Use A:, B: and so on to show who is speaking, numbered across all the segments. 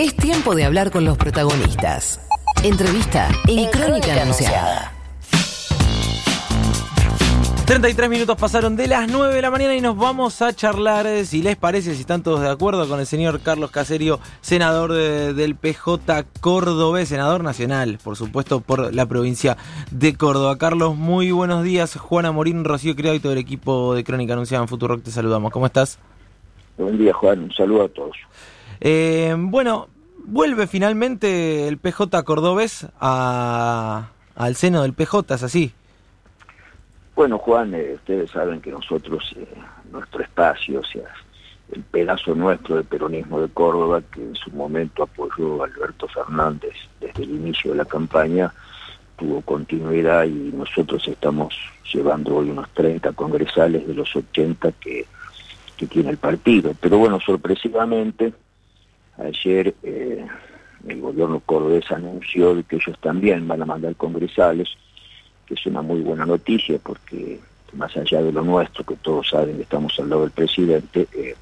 A: Es tiempo de hablar con los protagonistas. Entrevista en, Crónica, Anunciada.
B: 33 minutos pasaron de las 9 de la mañana y nos vamos a charlar, si les parece, si están todos de acuerdo, con el señor Carlos Caserio, senador del PJ Córdoba, senador nacional, por supuesto, por la provincia de Córdoba. Carlos, muy buenos días. Juana Morín, Rocío Criado y todo el equipo de Crónica Anunciada en Futurock, te saludamos. ¿Cómo estás?
C: Buen día, Juan. Un saludo a todos.
B: Eh, bueno, vuelve finalmente el PJ Cordobés al seno del PJ, ¿es así?
C: Bueno, Juan, eh, ustedes saben que nosotros, eh, nuestro espacio, o sea, el pedazo nuestro del peronismo de Córdoba, que en su momento apoyó a Alberto Fernández desde el inicio de la campaña, tuvo continuidad y nosotros estamos llevando hoy unos 30 congresales de los 80 que, que tiene el partido. Pero bueno, sorpresivamente, ayer eh, el gobierno cordobés anunció que ellos también van a mandar congresales, que es una muy buena noticia porque más allá de lo nuestro, que todos saben que estamos al lado del presidente, eh,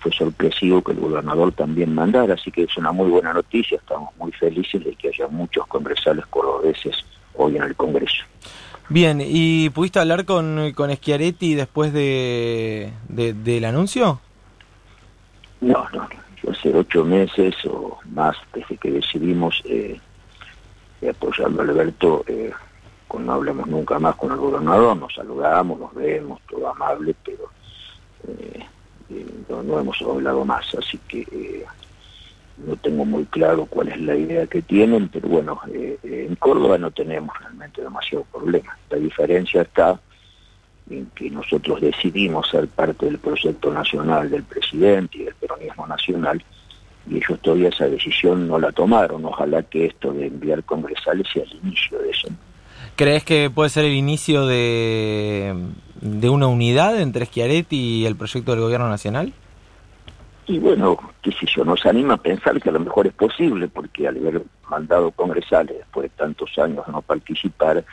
C: fue sorpresivo que el gobernador también mandara, así que es una muy buena noticia, estamos muy felices de que haya muchos congresales cordobeses hoy en el Congreso.
B: Bien, ¿y pudiste hablar con, con Schiaretti después de, del anuncio?
C: No, no, hace ocho meses o más desde que decidimos eh, apoyarlo a Alberto, eh, no hablemos nunca más con el gobernador, nos saludamos, nos vemos, todo amable, pero eh, eh, no, hemos hablado más, así que eh, no tengo muy claro cuál es la idea que tienen, pero bueno, en Córdoba no tenemos realmente demasiado problema. La diferencia está en que nosotros decidimos ser parte del proyecto nacional del presidente y del peronismo nacional, y ellos todavía esa decisión no la tomaron. Ojalá que esto de enviar congresales sea el inicio de eso.
B: ¿Crees que puede ser el inicio de, de una unidad entre Schiaretti y el proyecto del gobierno nacional?
C: Y bueno, qué sé yo, nos anima a pensar que a lo mejor es posible, porque al haber mandado congresales después de tantos años no participar,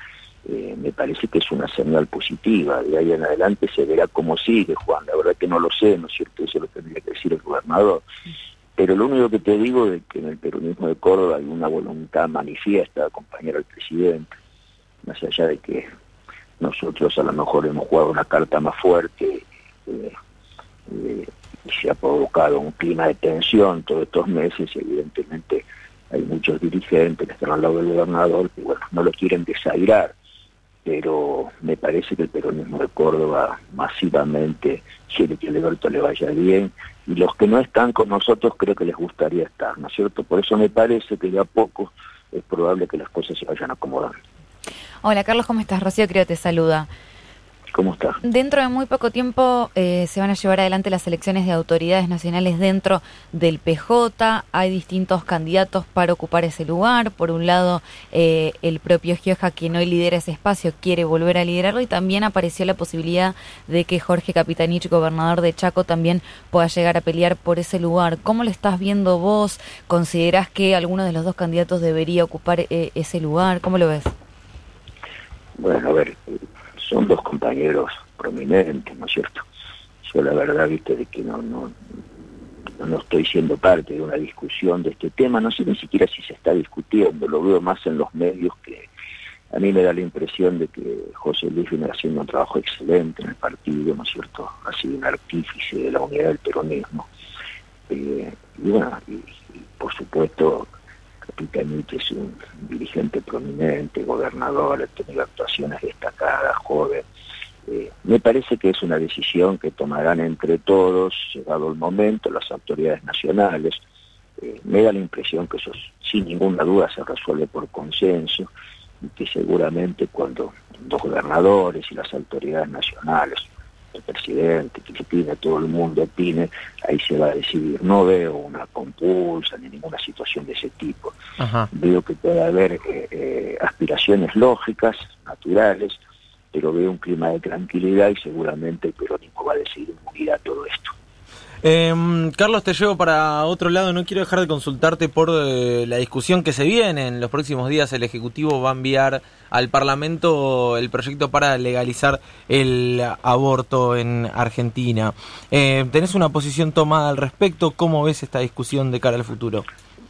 C: eh, me parece que es una señal positiva. De ahí en adelante se verá cómo sigue, Juan. La verdad que no lo sé, ¿no es cierto? Eso lo tendría que decir el gobernador. Pero lo único que te digo es que en el peronismo de Córdoba hay una voluntad manifiesta de acompañar al presidente más allá de que nosotros a lo mejor hemos jugado una carta más fuerte eh, eh, y se ha provocado un clima de tensión todos estos meses, evidentemente hay muchos dirigentes que están al lado del gobernador que bueno, no lo quieren desairar, pero me parece que el peronismo de Córdoba masivamente quiere que Alberto le vaya bien y los que no están con nosotros creo que les gustaría estar, ¿no es cierto? Por eso me parece que de a poco es probable que las cosas se vayan acomodando.
D: Hola Carlos, ¿cómo estás? Rocío creo te saluda.
C: ¿Cómo está?
D: Dentro de muy poco tiempo eh, se van a llevar adelante las elecciones de autoridades nacionales dentro del PJ. Hay distintos candidatos para ocupar ese lugar. Por un lado, eh, el propio Gioja, quien hoy lidera ese espacio, quiere volver a liderarlo y también apareció la posibilidad de que Jorge Capitanich, gobernador de Chaco, también pueda llegar a pelear por ese lugar. ¿Cómo lo estás viendo vos? ¿Considerás que alguno de los dos candidatos debería ocupar eh, ese lugar? ¿Cómo lo ves?
C: Bueno, a ver, son dos compañeros prominentes, ¿no es cierto? Yo la verdad, viste, de que no, no, no estoy siendo parte de una discusión de este tema, no sé ni siquiera si se está discutiendo, lo veo más en los medios que a mí me da la impresión de que José Luis viene haciendo un trabajo excelente en el partido, ¿no es cierto? Ha sido un artífice de la unidad del peronismo. Eh, y bueno, y por supuesto Picanich es un dirigente prominente, gobernador, ha tenido actuaciones destacadas, joven. Eh, me parece que es una decisión que tomarán entre todos, llegado el momento, las autoridades nacionales. Eh, me da la impresión que eso sin ninguna duda se resuelve por consenso y que seguramente cuando los gobernadores y las autoridades nacionales el presidente, que opine, todo el mundo opine, ahí se va a decidir. No veo una compulsa ni ninguna situación de ese tipo. Veo que puede haber eh, eh, aspiraciones lógicas, naturales, pero veo un clima de tranquilidad y seguramente el peronismo va a decidir unir a todo esto.
B: Em, Carlos, te llevo para otro lado. No quiero dejar de consultarte por eh, la discusión que se viene. En los próximos días el Ejecutivo va a enviar al Parlamento el proyecto para legalizar el aborto en Argentina. Eh, ¿Tenés una posición tomada al respecto? ¿Cómo ves esta discusión de cara al futuro?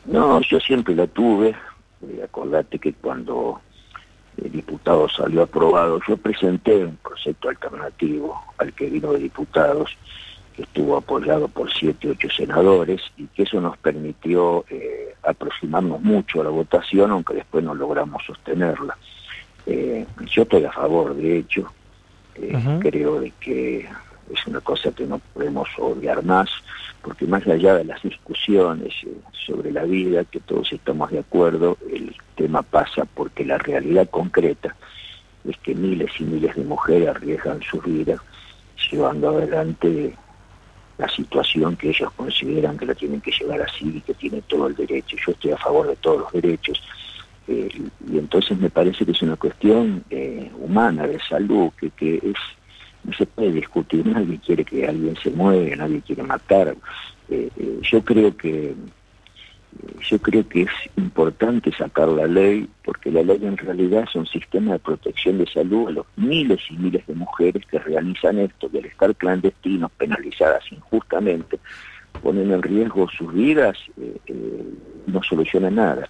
C: No, yo siempre la tuve. Eh, acordate que cuando el diputado salió aprobado, yo presenté un proyecto alternativo al que vino de diputados estuvo apoyado por siete, ocho senadores y que eso nos permitió eh, aproximarnos mucho a la votación, aunque después no logramos sostenerla. Eh, yo estoy a favor, de hecho, eh, creo de que es una cosa que no podemos odiar más, porque más allá de las discusiones sobre la vida, que todos estamos de acuerdo, el tema pasa porque la realidad concreta es que miles y miles de mujeres arriesgan su vida llevando adelante la situación que ellos consideran que la tienen que llevar así y que tiene todo el derecho. Yo estoy a favor de todos los derechos. Eh, y entonces me parece que es una cuestión eh, humana, de salud, que, que es no se puede discutir, nadie quiere que alguien se mueva, nadie quiere matar. Eh, yo creo que yo creo que es importante sacar la ley, porque la ley en realidad es un sistema de protección de salud a los miles y miles de mujeres que realizan esto, que al estar clandestinos, penalizadas injustamente, ponen en riesgo sus vidas, eh, eh, no soluciona nada.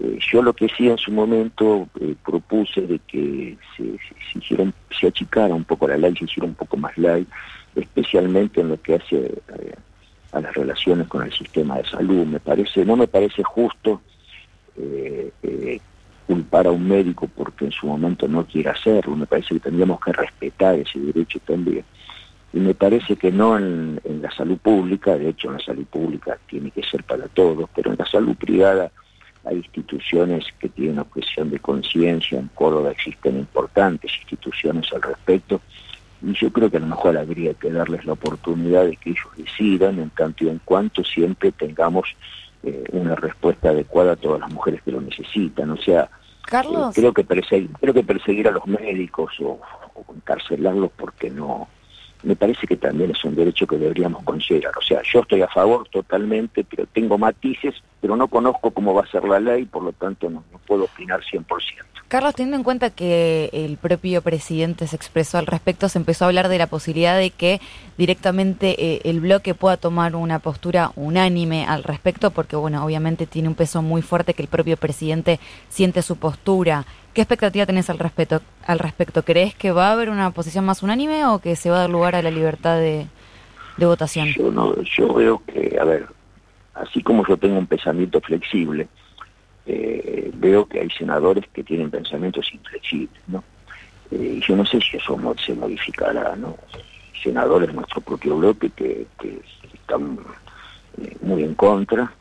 C: Eh, yo lo que sí en su momento propuse de que se, se, se achicara un poco la ley, se hiciera un poco más ley, especialmente en lo que hace a las relaciones con el sistema de salud. Me parece, no me parece justo eh, eh, culpar a un médico porque en su momento no quiere hacerlo. Me parece que tendríamos que respetar ese derecho también. Y me parece que no en, la salud pública, de hecho en la salud pública tiene que ser para todos, pero en la salud privada hay instituciones que tienen objeción de conciencia, en Córdoba existen importantes instituciones al respecto, y yo creo que a lo mejor habría que darles la oportunidad de que ellos decidan en tanto y en cuanto siempre tengamos eh, una respuesta adecuada a todas las mujeres que lo necesitan. O sea,
D: Carlos.
C: Eh, creo, que perseguir, creo que perseguir a los médicos o, o encarcelarlos porque no, me parece que también es un derecho que deberíamos considerar. O sea, yo estoy a favor totalmente, pero tengo matices, pero no conozco cómo va a ser la ley, por lo tanto no, no puedo opinar 100%.
D: Carlos, teniendo en cuenta que el propio presidente se expresó al respecto, se empezó a hablar de la posibilidad de que directamente eh, el bloque pueda tomar una postura unánime al respecto, porque bueno, obviamente tiene un peso muy fuerte que el propio presidente siente su postura. ¿Qué expectativa tenés al respecto? Al respecto, ¿crees que va a haber una posición más unánime o que se va a dar lugar a la libertad de, votación?
C: Yo no, yo veo que, a ver, así como yo tengo un pensamiento flexible eh, veo que hay senadores que tienen pensamientos inflexibles, ¿no? Eh, y yo no sé si eso se modificará, ¿no? Senadores de nuestro propio bloque que, están eh, muy en contra,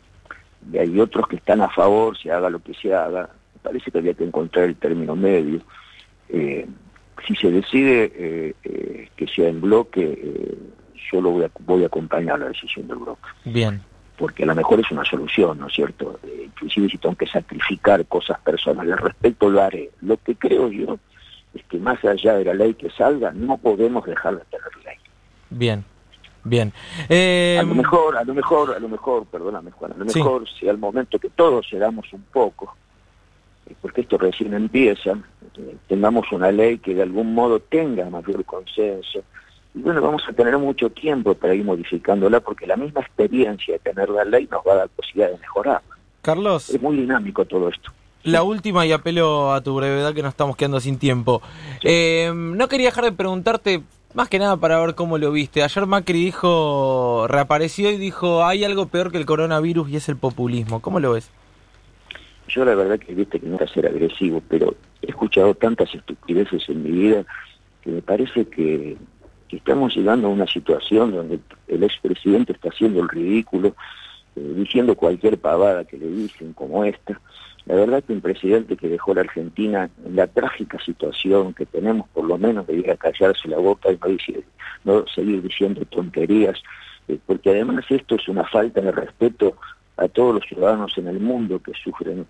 C: y hay otros que están a favor, se haga lo que se haga. Parece que había que encontrar el término medio. si se decide que sea en bloque, yo lo voy a, voy a acompañar la decisión del bloque.
B: Bien
C: porque a lo mejor es una solución, ¿no es cierto? Eh, inclusive si tengo que sacrificar cosas personales al respecto, lo haré. Lo que creo yo es que más allá de la ley que salga, no podemos dejar de tener ley.
B: Bien, bien.
C: Eh, a lo mejor, a lo mejor, a lo mejor, perdóname Juan, a lo mejor si al momento que todos llegamos un poco, eh, porque esto recién empieza, tengamos una ley que de algún modo tenga mayor consenso, y bueno, vamos a tener mucho tiempo para ir modificándola porque la misma experiencia de tener la ley nos va a dar posibilidad de mejorar.
B: Carlos.
C: Es muy dinámico todo esto.
B: La última, y apelo a tu brevedad que nos estamos quedando sin tiempo. Eh, no quería dejar de preguntarte, más que nada para ver cómo lo viste. Ayer Macri dijo, reapareció y dijo, hay algo peor que el coronavirus y es el populismo. ¿Cómo lo ves?
C: Yo la verdad que viste que no era ser agresivo, pero he escuchado tantas estupideces en mi vida que me parece que estamos llegando a una situación donde el expresidente está haciendo el ridículo, eh, diciendo cualquier pavada que le dicen como esta. La verdad que un presidente que dejó la Argentina en la trágica situación que tenemos, por lo menos, de ir a callarse la boca y no, no seguir diciendo tonterías, eh, porque además esto es una falta de respeto a todos los ciudadanos en el mundo que sufren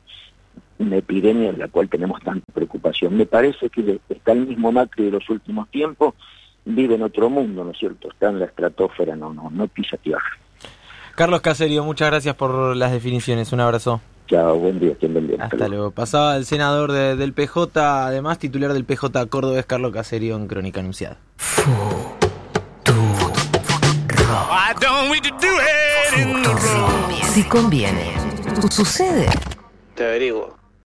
C: una epidemia en la cual tenemos tanta preocupación. Me parece que está el mismo Macri de los últimos tiempos, vive en otro mundo, ¿no es cierto? Está en la estratosfera, no, no, no pisa tierra.
B: Carlos Caserio, muchas gracias por las definiciones. Un abrazo.
C: Chao, buen día, estén bien.
B: Hasta luego. Pasaba el senador de- del PJ, además titular del PJ Córdoba, es Carlos Caserio en Crónica Anunciada.
E: Why don't we
A: Si conviene. Sucede.
F: Te averiguo.